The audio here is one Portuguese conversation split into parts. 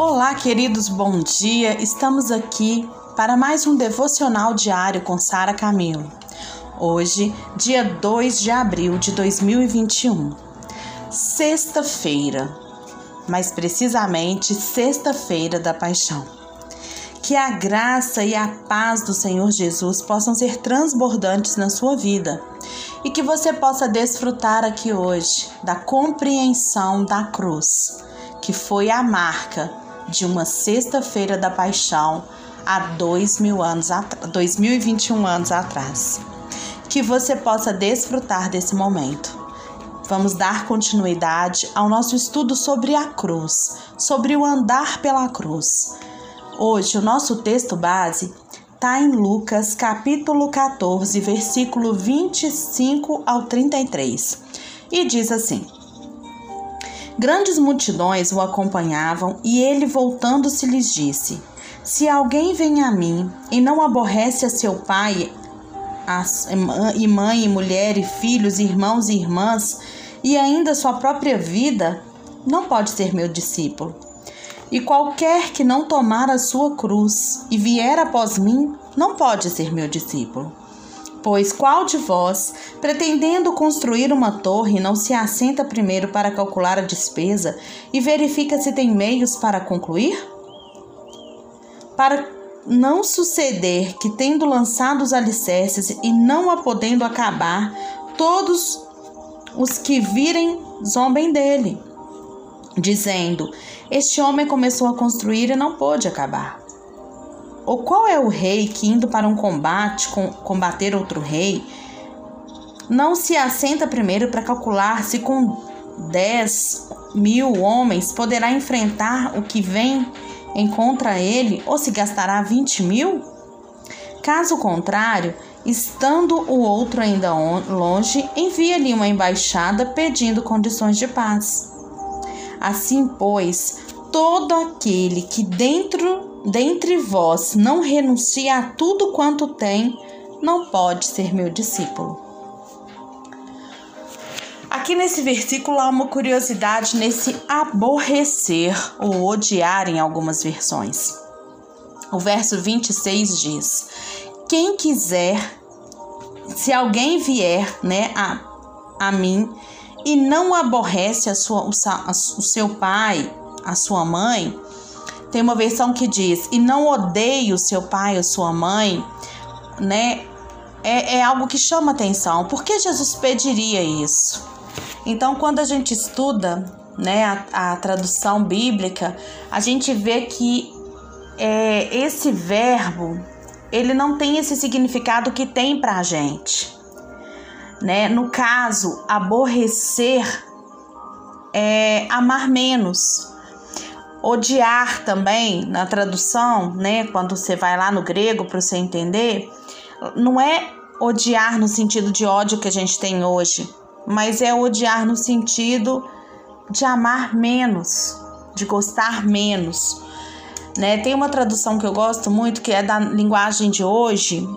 Olá, queridos, bom dia. Estamos aqui para mais um devocional diário com Sara Camilo. Hoje, dia 2 de abril de 2021. Sexta-feira, mais precisamente, Sexta-feira da Paixão. Que a graça e a paz do Senhor Jesus possam ser transbordantes na sua vida e que você possa desfrutar aqui hoje da compreensão da cruz, que foi a marca de uma sexta-feira da paixão há dois mil anos, 2021 anos atrás. Que você possa desfrutar desse momento. Vamos dar continuidade ao nosso estudo sobre a cruz, sobre o andar pela cruz. Hoje, o nosso texto base está em Lucas, capítulo 14, versículo 25 ao 33. E diz assim: Grandes multidões o acompanhavam e ele, voltando-se, lhes disse: Se alguém vem a mim e não aborrece a seu pai, e mãe, e mulher, e filhos, irmãos e irmãs, e ainda sua própria vida, não pode ser meu discípulo. E qualquer que não tomar a sua cruz e vier após mim, não pode ser meu discípulo. Pois qual de vós, pretendendo construir uma torre, não se assenta primeiro para calcular a despesa e verifica se tem meios para concluir? Para não suceder que, tendo lançado os alicerces e não a podendo acabar, todos os que virem zombem dele, dizendo: Este homem começou a construir e não pôde acabar. Ou qual é o rei que, indo para um combate, com, combater outro rei, não se assenta primeiro para calcular se com 10 mil homens poderá enfrentar o que vem em contra ele ou se gastará 20 mil? Caso contrário, estando o outro ainda longe, envia-lhe uma embaixada pedindo condições de paz. Assim, pois, todo aquele que dentro dentre vós não renuncia a tudo quanto tem, não pode ser meu discípulo. Aqui nesse versículo há uma curiosidade nesse aborrecer ou odiar em algumas versões. O verso 26 diz: Quem quiser, se alguém vier né, a, a mim e não aborrece a sua, o, o seu pai, a sua mãe, tem uma versão que diz: e não odeie o seu pai ou sua mãe, né? É, é algo que chama atenção. Por que Jesus pediria isso? Então, quando a gente estuda né, a, a tradução bíblica, a gente vê que é, esse verbo ele não tem esse significado que tem para a gente. Né? No caso, aborrecer é amar menos. Odiar também, na tradução, né, quando você vai lá no grego para você entender, não é odiar no sentido de ódio que a gente tem hoje, mas é odiar no sentido de amar menos, de gostar menos. Né? Tem uma tradução que eu gosto muito, que é da linguagem de hoje,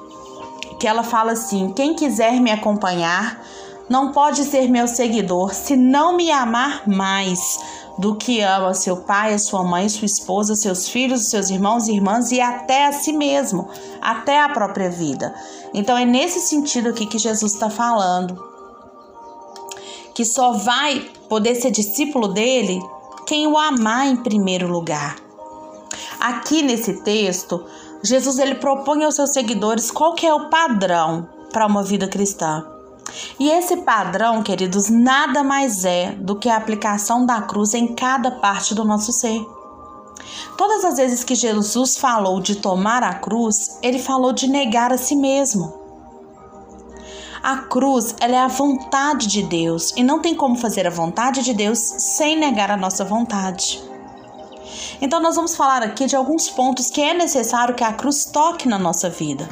que ela fala assim: quem quiser me acompanhar não pode ser meu seguidor se não me amar mais do que ama seu pai, a sua mãe, sua esposa, seus filhos, seus irmãos e irmãs e até a si mesmo, até a própria vida. Então é nesse sentido aqui que Jesus está falando. Que só vai poder ser discípulo dele quem o amar em primeiro lugar. Aqui nesse texto, Jesus ele propõe aos seus seguidores qual que é o padrão para uma vida cristã. E esse padrão, queridos, nada mais é do que a aplicação da cruz em cada parte do nosso ser. Todas as vezes que Jesus falou de tomar a cruz, ele falou de negar a si mesmo. A cruz, ela é a vontade de Deus e não tem como fazer a vontade de Deus sem negar a nossa vontade. Então nós vamos falar aqui de alguns pontos que é necessário que a cruz toque na nossa vida.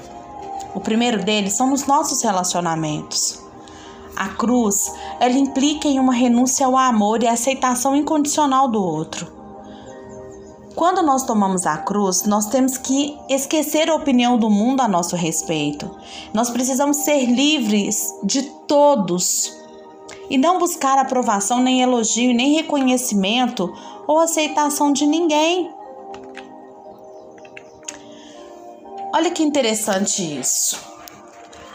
O primeiro deles são os nossos relacionamentos. A cruz, ela implica em uma renúncia ao amor e aceitação incondicional do outro. Quando nós tomamos a cruz, nós temos que esquecer a opinião do mundo a nosso respeito. Nós precisamos ser livres de todos e não buscar aprovação, nem elogio, nem reconhecimento ou aceitação de ninguém. Olha que interessante isso.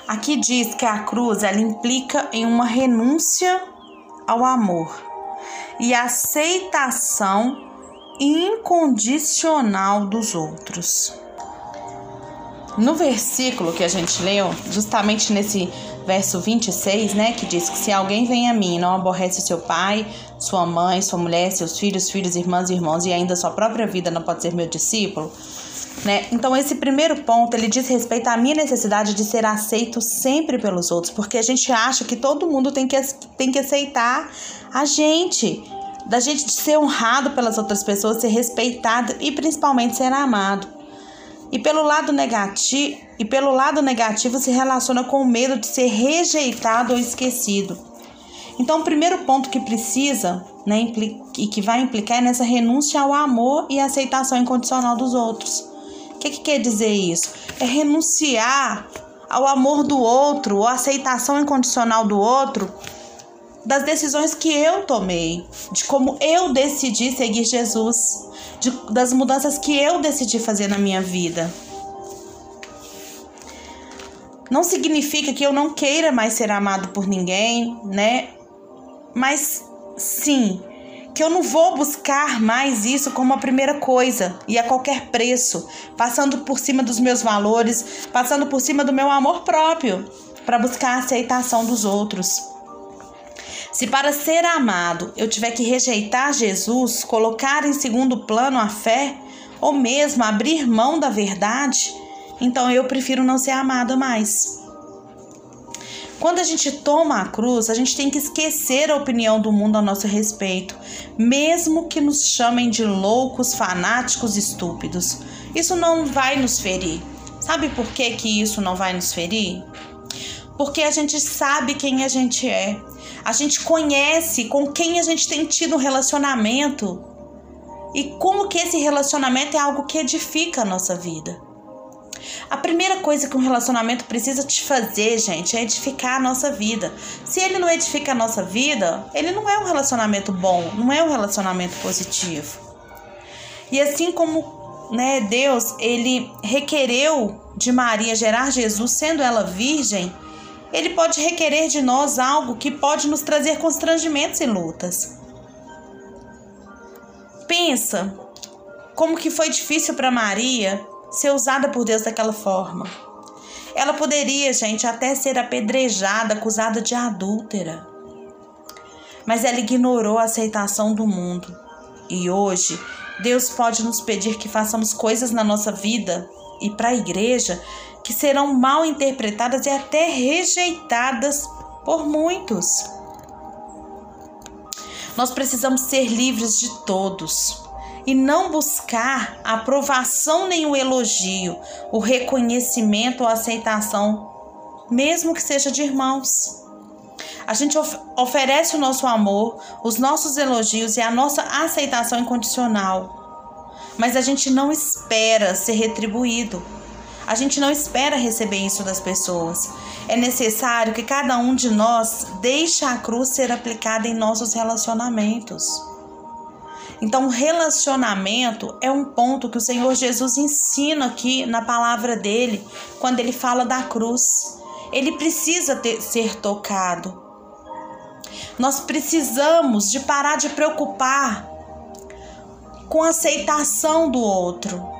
Aqui diz que a cruz ela implica em uma renúncia ao amor e aceitação incondicional dos outros. No versículo que a gente leu, justamente nesse verso 26, né, que diz que se alguém vem a mim e não aborrece seu pai, sua mãe, sua mulher, seus filhos, filhos, irmãs e irmãos e ainda sua própria vida não pode ser meu discípulo, né? Então esse primeiro ponto, ele diz respeito à minha necessidade de ser aceito sempre pelos outros, porque a gente acha que todo mundo tem que, tem que aceitar a gente, da gente ser honrado pelas outras pessoas, ser respeitado e principalmente ser amado. E pelo lado negativo, e pelo lado negativo se relaciona com o medo de ser rejeitado ou esquecido. Então, o primeiro ponto que precisa, né, e que vai implicar é nessa renúncia ao amor e aceitação incondicional dos outros. Que, que quer dizer isso? É renunciar ao amor do outro, ou aceitação incondicional do outro, das decisões que eu tomei, de como eu decidi seguir Jesus, de, das mudanças que eu decidi fazer na minha vida. Não significa que eu não queira mais ser amado por ninguém, né? Mas sim, que eu não vou buscar mais isso como a primeira coisa e a qualquer preço, passando por cima dos meus valores, passando por cima do meu amor próprio, para buscar a aceitação dos outros. Se para ser amado eu tiver que rejeitar Jesus, colocar em segundo plano a fé, ou mesmo abrir mão da verdade, então eu prefiro não ser amada mais. Quando a gente toma a cruz, a gente tem que esquecer a opinião do mundo a nosso respeito, mesmo que nos chamem de loucos, fanáticos, estúpidos. Isso não vai nos ferir. Sabe por que, que isso não vai nos ferir? Porque a gente sabe quem a gente é. A gente conhece com quem a gente tem tido um relacionamento e como que esse relacionamento é algo que edifica a nossa vida. A primeira coisa que um relacionamento precisa te fazer, gente, é edificar a nossa vida. Se ele não edifica a nossa vida, ele não é um relacionamento bom, não é um relacionamento positivo. E assim como né, Deus, ele requereu de Maria gerar Jesus sendo ela virgem, ele pode requerer de nós algo que pode nos trazer constrangimentos e lutas. Pensa como que foi difícil para Maria ser usada por Deus daquela forma. Ela poderia, gente, até ser apedrejada, acusada de adúltera. Mas ela ignorou a aceitação do mundo. E hoje, Deus pode nos pedir que façamos coisas na nossa vida e para a igreja que serão mal interpretadas e até rejeitadas por muitos. Nós precisamos ser livres de todos e não buscar aprovação nem o elogio, o reconhecimento ou aceitação, mesmo que seja de irmãos. A gente of oferece o nosso amor, os nossos elogios e a nossa aceitação incondicional, mas a gente não espera ser retribuído. A gente não espera receber isso das pessoas. É necessário que cada um de nós deixe a cruz ser aplicada em nossos relacionamentos. Então, relacionamento é um ponto que o Senhor Jesus ensina aqui na palavra dele, quando ele fala da cruz. Ele precisa ter, ser tocado. Nós precisamos de parar de preocupar com a aceitação do outro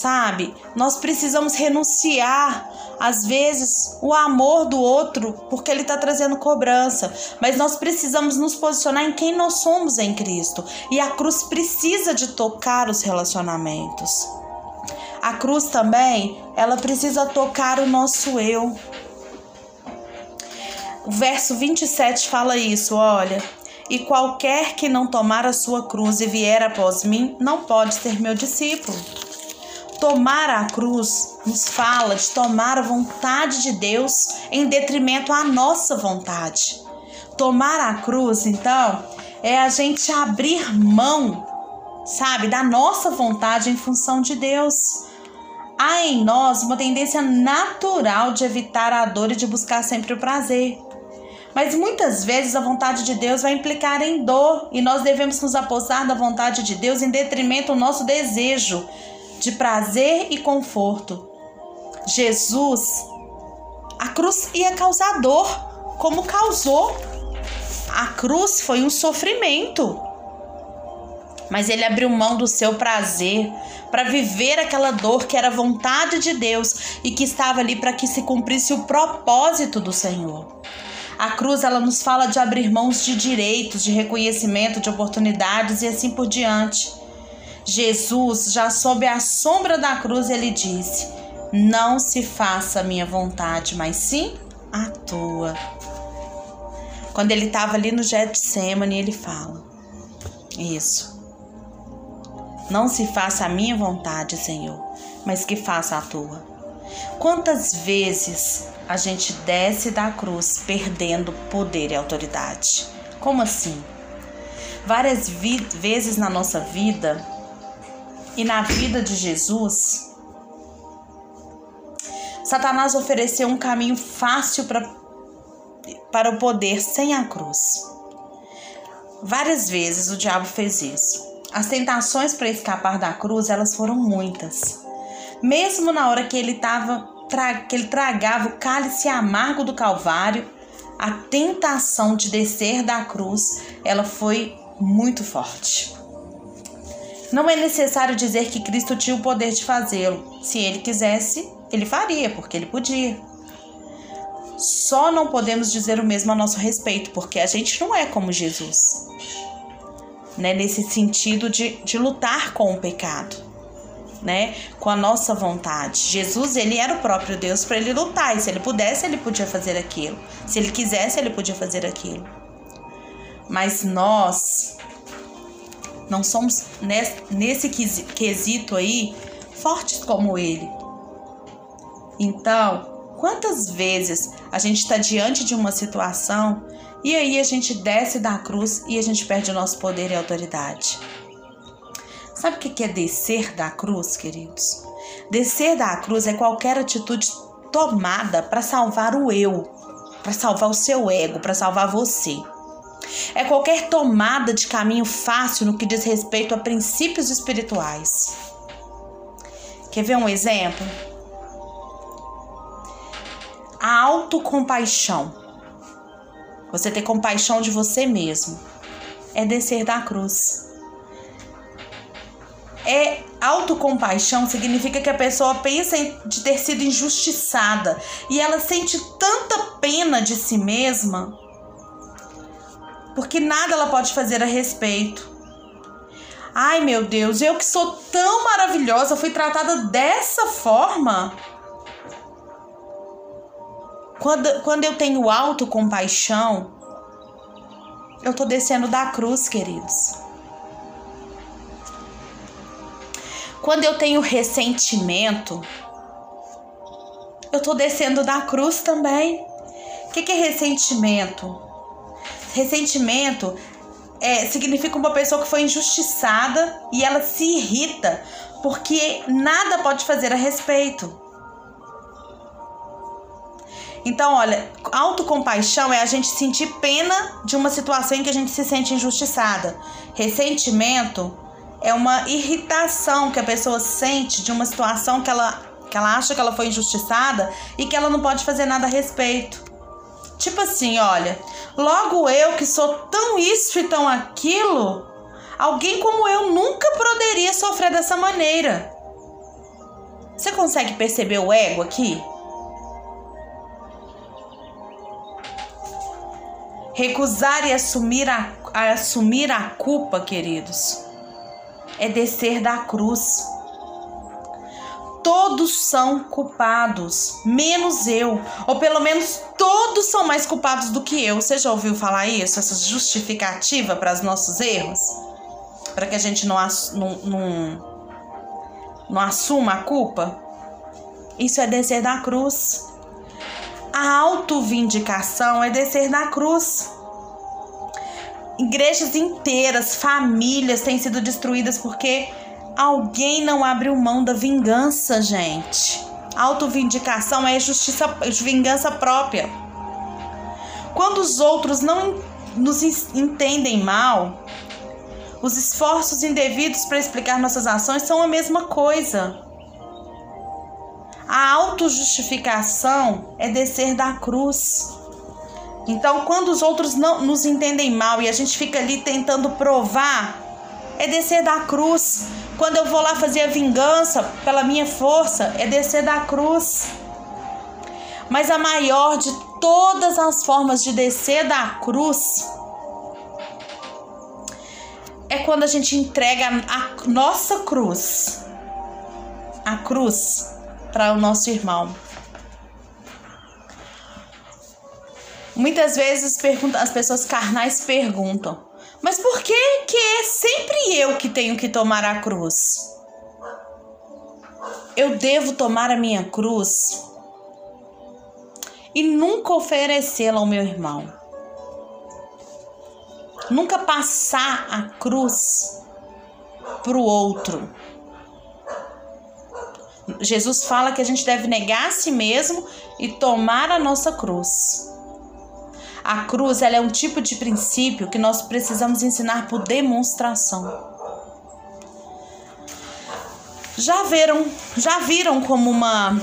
sabe? Nós precisamos renunciar, às vezes, o amor do outro, porque ele está trazendo cobrança. Mas nós precisamos nos posicionar em quem nós somos em Cristo. E a cruz precisa de tocar os relacionamentos. A cruz também, ela precisa tocar o nosso eu. O verso 27 fala isso, olha. E qualquer que não tomar a sua cruz e vier após mim, não pode ser meu discípulo. Tomar a cruz nos fala de tomar a vontade de Deus em detrimento à nossa vontade. Tomar a cruz, então, é a gente abrir mão, sabe, da nossa vontade em função de Deus. Há em nós uma tendência natural de evitar a dor e de buscar sempre o prazer. Mas muitas vezes a vontade de Deus vai implicar em dor e nós devemos nos apossar da vontade de Deus em detrimento do nosso desejo de prazer e conforto. Jesus, a cruz ia causar dor, como causou. A cruz foi um sofrimento. Mas ele abriu mão do seu prazer para viver aquela dor que era vontade de Deus e que estava ali para que se cumprisse o propósito do Senhor. A cruz ela nos fala de abrir mãos de direitos, de reconhecimento, de oportunidades e assim por diante. Jesus, já sob a sombra da cruz, ele disse: Não se faça a minha vontade, mas sim a tua. Quando ele estava ali no Getsemane, ele fala: Isso. Não se faça a minha vontade, Senhor, mas que faça a tua. Quantas vezes a gente desce da cruz perdendo poder e autoridade? Como assim? Várias vezes na nossa vida e na vida de Jesus, Satanás ofereceu um caminho fácil pra, para o poder sem a cruz. Várias vezes o diabo fez isso. As tentações para escapar da cruz, elas foram muitas. Mesmo na hora que ele estava que ele tragava o cálice amargo do Calvário, a tentação de descer da cruz, ela foi muito forte. Não é necessário dizer que Cristo tinha o poder de fazê-lo. Se ele quisesse, ele faria, porque ele podia. Só não podemos dizer o mesmo a nosso respeito, porque a gente não é como Jesus. Né? Nesse sentido de, de lutar com o pecado né, com a nossa vontade. Jesus, ele era o próprio Deus para ele lutar, e se ele pudesse, ele podia fazer aquilo. Se ele quisesse, ele podia fazer aquilo. Mas nós não somos nesse quesito aí fortes como ele. Então, quantas vezes a gente está diante de uma situação e aí a gente desce da cruz e a gente perde o nosso poder e autoridade? Sabe o que é descer da cruz, queridos? Descer da cruz é qualquer atitude tomada para salvar o eu, para salvar o seu ego, para salvar você. É qualquer tomada de caminho fácil no que diz respeito a princípios espirituais. Quer ver um exemplo? A autocompaixão. Você ter compaixão de você mesmo é descer da cruz. É autocompaixão significa que a pessoa pensa de ter sido injustiçada e ela sente tanta pena de si mesma porque nada ela pode fazer a respeito. Ai meu Deus, eu que sou tão maravilhosa fui tratada dessa forma. Quando, quando eu tenho autocompaixão, eu tô descendo da cruz, queridos. Quando eu tenho ressentimento, eu tô descendo da cruz também. O que, que é ressentimento? Ressentimento é, significa uma pessoa que foi injustiçada e ela se irrita porque nada pode fazer a respeito. Então, olha, autocompaixão é a gente sentir pena de uma situação em que a gente se sente injustiçada. Ressentimento é uma irritação que a pessoa sente de uma situação que ela, que ela acha que ela foi injustiçada e que ela não pode fazer nada a respeito. Tipo assim, olha, logo eu que sou tão isso e tão aquilo, alguém como eu nunca poderia sofrer dessa maneira. Você consegue perceber o ego aqui? Recusar e assumir a, a assumir a culpa, queridos, é descer da cruz. Todos são culpados, menos eu. Ou pelo menos todos são mais culpados do que eu. Você já ouviu falar isso? Essa justificativa para os nossos erros? Para que a gente não, não, não, não assuma a culpa? Isso é descer da cruz. A autovindicação é descer da cruz. Igrejas inteiras, famílias têm sido destruídas porque alguém não abriu mão da vingança, gente. Autovindicação é justiça, vingança própria. Quando os outros não nos entendem mal, Os esforços indevidos para explicar nossas ações são a mesma coisa. A autojustificação é descer da cruz. Então, quando os outros não nos entendem mal e a gente fica ali tentando provar, é descer da cruz. Quando eu vou lá fazer a vingança pela minha força, é descer da cruz. Mas a maior de todas as formas de descer da cruz é quando a gente entrega a nossa cruz, a cruz para o nosso irmão. Muitas vezes as pessoas carnais perguntam: mas por que que é sempre eu que tenho que tomar a cruz? Eu devo tomar a minha cruz e nunca oferecê-la ao meu irmão. Nunca passar a cruz para o outro. Jesus fala que a gente deve negar a si mesmo e tomar a nossa cruz. A cruz ela é um tipo de princípio que nós precisamos ensinar por demonstração. Já viram, já viram como uma,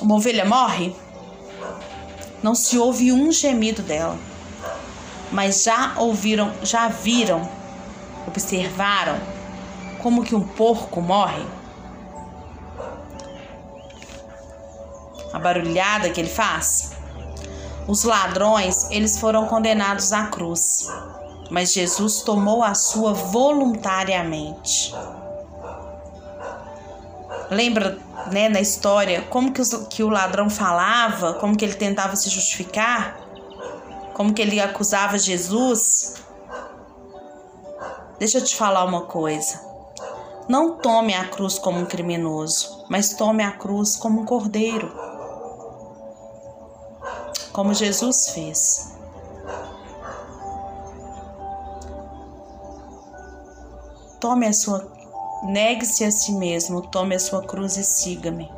uma ovelha morre? Não se ouve um gemido dela. Mas já ouviram, já viram, observaram como que um porco morre? A barulhada que ele faz? Os ladrões, eles foram condenados à cruz, mas Jesus tomou a sua voluntariamente. Lembra, né, na história, como que, os, que o ladrão falava, como que ele tentava se justificar, como que ele acusava Jesus? Deixa eu te falar uma coisa. Não tome a cruz como um criminoso, mas tome a cruz como um cordeiro como Jesus fez. Tome a sua, negue-se a si mesmo, tome a sua cruz e siga-me.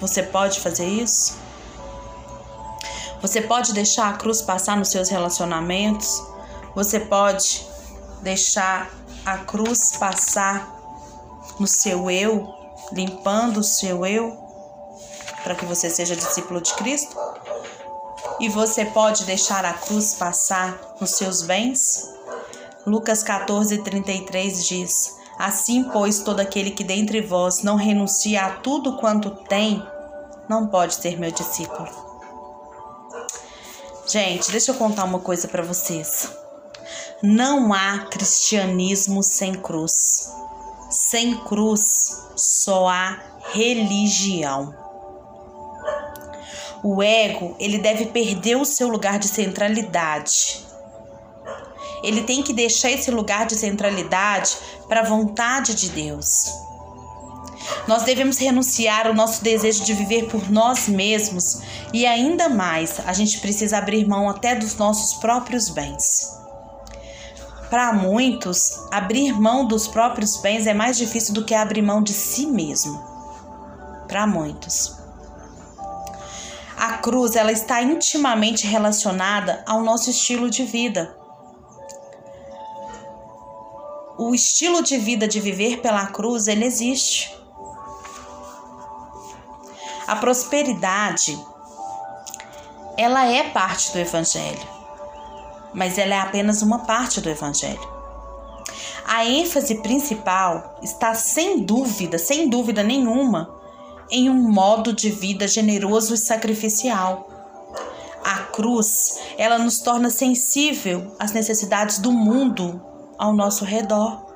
Você pode fazer isso? Você pode deixar a cruz passar nos seus relacionamentos? Você pode deixar a cruz passar no seu eu, limpando o seu eu, para que você seja discípulo de Cristo? E você pode deixar a cruz passar nos seus bens? Lucas 14, 33 diz: Assim, pois, todo aquele que dentre vós não renuncia a tudo quanto tem, não pode ser meu discípulo. Gente, deixa eu contar uma coisa para vocês. Não há cristianismo sem cruz. Sem cruz só há religião. O ego, ele deve perder o seu lugar de centralidade. Ele tem que deixar esse lugar de centralidade para a vontade de Deus. Nós devemos renunciar ao nosso desejo de viver por nós mesmos e ainda mais, a gente precisa abrir mão até dos nossos próprios bens. Para muitos, abrir mão dos próprios bens é mais difícil do que abrir mão de si mesmo. Para muitos. A cruz ela está intimamente relacionada ao nosso estilo de vida. O estilo de vida de viver pela cruz, ele existe. A prosperidade ela é parte do evangelho, mas ela é apenas uma parte do evangelho. A ênfase principal está sem dúvida, sem dúvida nenhuma, em um modo de vida generoso e sacrificial. A cruz, ela nos torna sensível às necessidades do mundo ao nosso redor.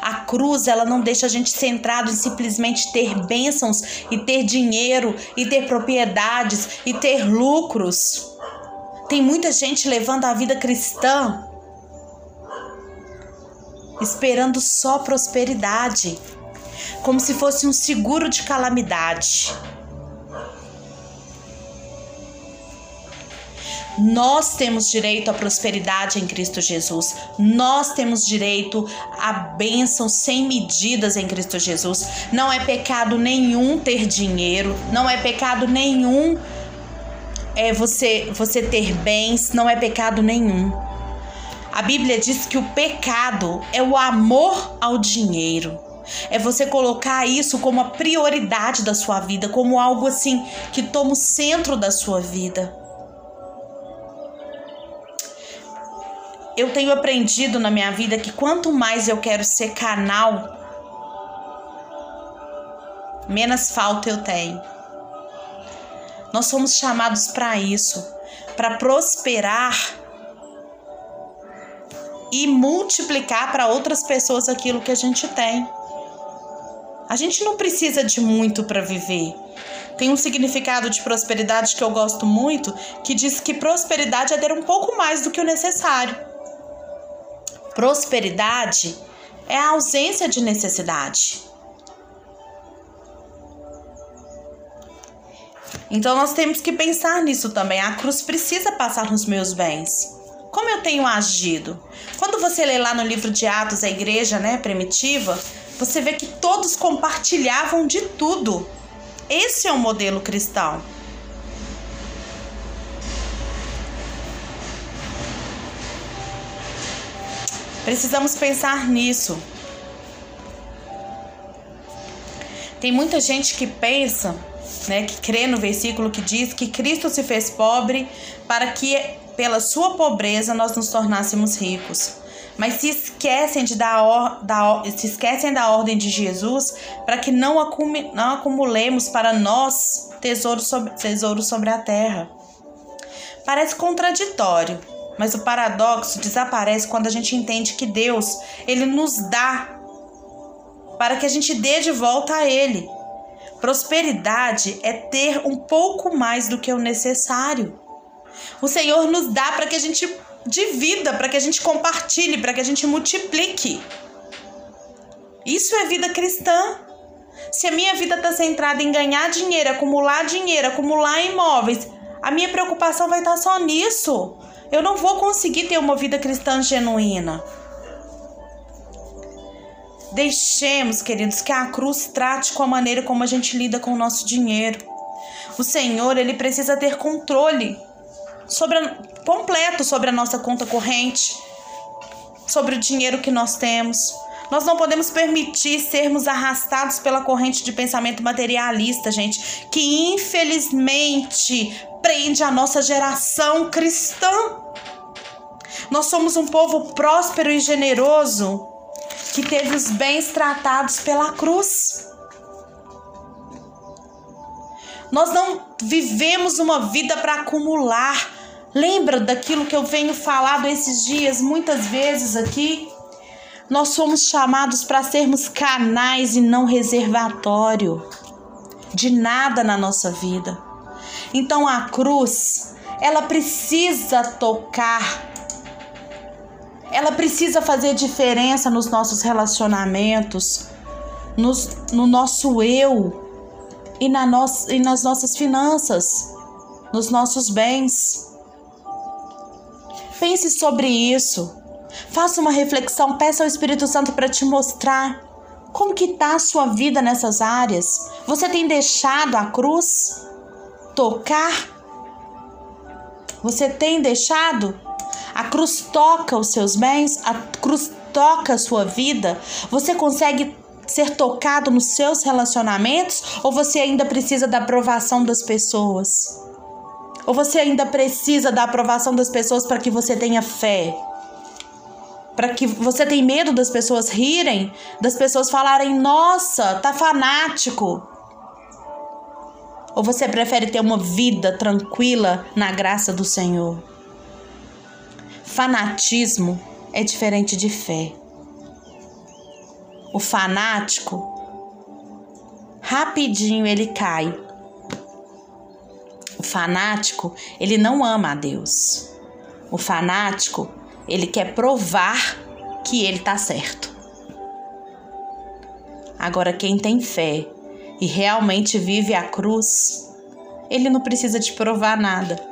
A cruz, ela não deixa a gente centrado em simplesmente ter bênçãos e ter dinheiro e ter propriedades e ter lucros. Tem muita gente levando a vida cristã esperando só prosperidade como se fosse um seguro de calamidade. Nós temos direito à prosperidade em Cristo Jesus. Nós temos direito à bênção sem medidas em Cristo Jesus. Não é pecado nenhum ter dinheiro, não é pecado nenhum é você você ter bens, não é pecado nenhum. A Bíblia diz que o pecado é o amor ao dinheiro. É você colocar isso como a prioridade da sua vida, como algo assim que toma o centro da sua vida. Eu tenho aprendido na minha vida que quanto mais eu quero ser canal, menos falta eu tenho. Nós somos chamados para isso, para prosperar e multiplicar para outras pessoas aquilo que a gente tem. A gente não precisa de muito para viver. Tem um significado de prosperidade que eu gosto muito, que diz que prosperidade é ter um pouco mais do que o necessário. Prosperidade é a ausência de necessidade. Então nós temos que pensar nisso também. A cruz precisa passar nos meus bens. Como eu tenho agido? Quando você lê lá no livro de Atos a igreja, né, primitiva, você vê que todos compartilhavam de tudo. Esse é o modelo cristão. Precisamos pensar nisso. Tem muita gente que pensa, né, que crê no versículo que diz que Cristo se fez pobre para que pela sua pobreza nós nos tornássemos ricos. Mas se esquecem de dar, or, da, se esquecem da ordem de Jesus para que não, não acumulemos para nós tesouros sobre, tesouro sobre a terra. Parece contraditório, mas o paradoxo desaparece quando a gente entende que Deus, ele nos dá para que a gente dê de volta a ele. Prosperidade é ter um pouco mais do que o necessário. O Senhor nos dá para que a gente divida, para que a gente compartilhe, para que a gente multiplique. Isso é vida cristã. Se a minha vida está centrada em ganhar dinheiro, acumular dinheiro, acumular imóveis, a minha preocupação vai estar tá só nisso. Eu não vou conseguir ter uma vida cristã genuína. Deixemos, queridos, que a cruz trate com a maneira como a gente lida com o nosso dinheiro. O Senhor, ele precisa ter controle sobre a, completo sobre a nossa conta corrente, sobre o dinheiro que nós temos. Nós não podemos permitir sermos arrastados pela corrente de pensamento materialista, gente, que infelizmente prende a nossa geração cristã. Nós somos um povo próspero e generoso que teve os bens tratados pela cruz. Nós não vivemos uma vida para acumular, Lembra daquilo que eu venho falado esses dias muitas vezes aqui? Nós somos chamados para sermos canais e não reservatório de nada na nossa vida. Então a cruz, ela precisa tocar, ela precisa fazer diferença nos nossos relacionamentos, nos, no nosso eu e, na no, e nas nossas finanças, nos nossos bens. Pense sobre isso. Faça uma reflexão, peça ao Espírito Santo para te mostrar como que tá a sua vida nessas áreas. Você tem deixado a cruz tocar? Você tem deixado? A cruz toca os seus bens, a cruz toca a sua vida. Você consegue ser tocado nos seus relacionamentos ou você ainda precisa da aprovação das pessoas? Ou você ainda precisa da aprovação das pessoas para que você tenha fé? Para que você tenha medo das pessoas rirem, das pessoas falarem: "Nossa, tá fanático". Ou você prefere ter uma vida tranquila na graça do Senhor? Fanatismo é diferente de fé. O fanático rapidinho ele cai o fanático, ele não ama a Deus. O fanático, ele quer provar que ele está certo. Agora, quem tem fé e realmente vive a cruz, ele não precisa de provar nada,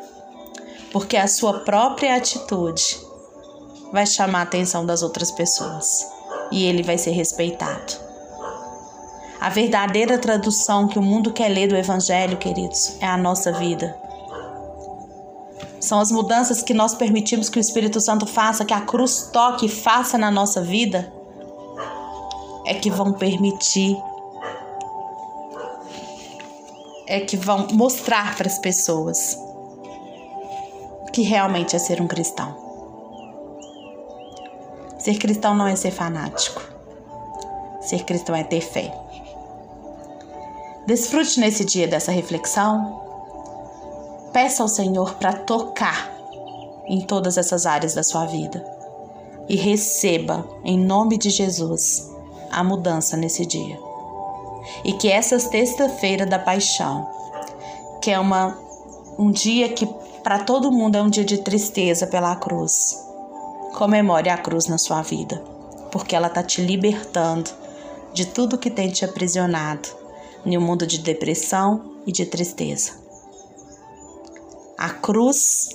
porque a sua própria atitude vai chamar a atenção das outras pessoas e ele vai ser respeitado. A verdadeira tradução que o mundo quer ler do Evangelho, queridos, é a nossa vida. são as mudanças que nós permitimos que o Espírito Santo faça, que a cruz toque e faça na nossa vida, é que vão permitir, é que vão mostrar para as pessoas que realmente é ser um cristão. Ser cristão não é ser fanático. Ser cristão é ter fé. Desfrute nesse dia dessa reflexão. Peça ao Senhor para tocar em todas essas áreas da sua vida e receba, em nome de Jesus, a mudança nesse dia. E que essa sexta-feira da paixão, que é uma, um dia que para todo mundo é um dia de tristeza pela cruz, comemore a cruz na sua vida, porque ela está te libertando de tudo que tem te aprisionado em um mundo de depressão e de tristeza. A cruz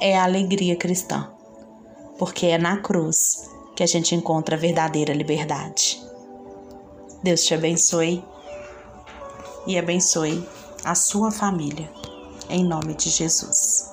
é a alegria cristã, porque é na cruz que a gente encontra a verdadeira liberdade. Deus te abençoe e abençoe a sua família, em nome de Jesus.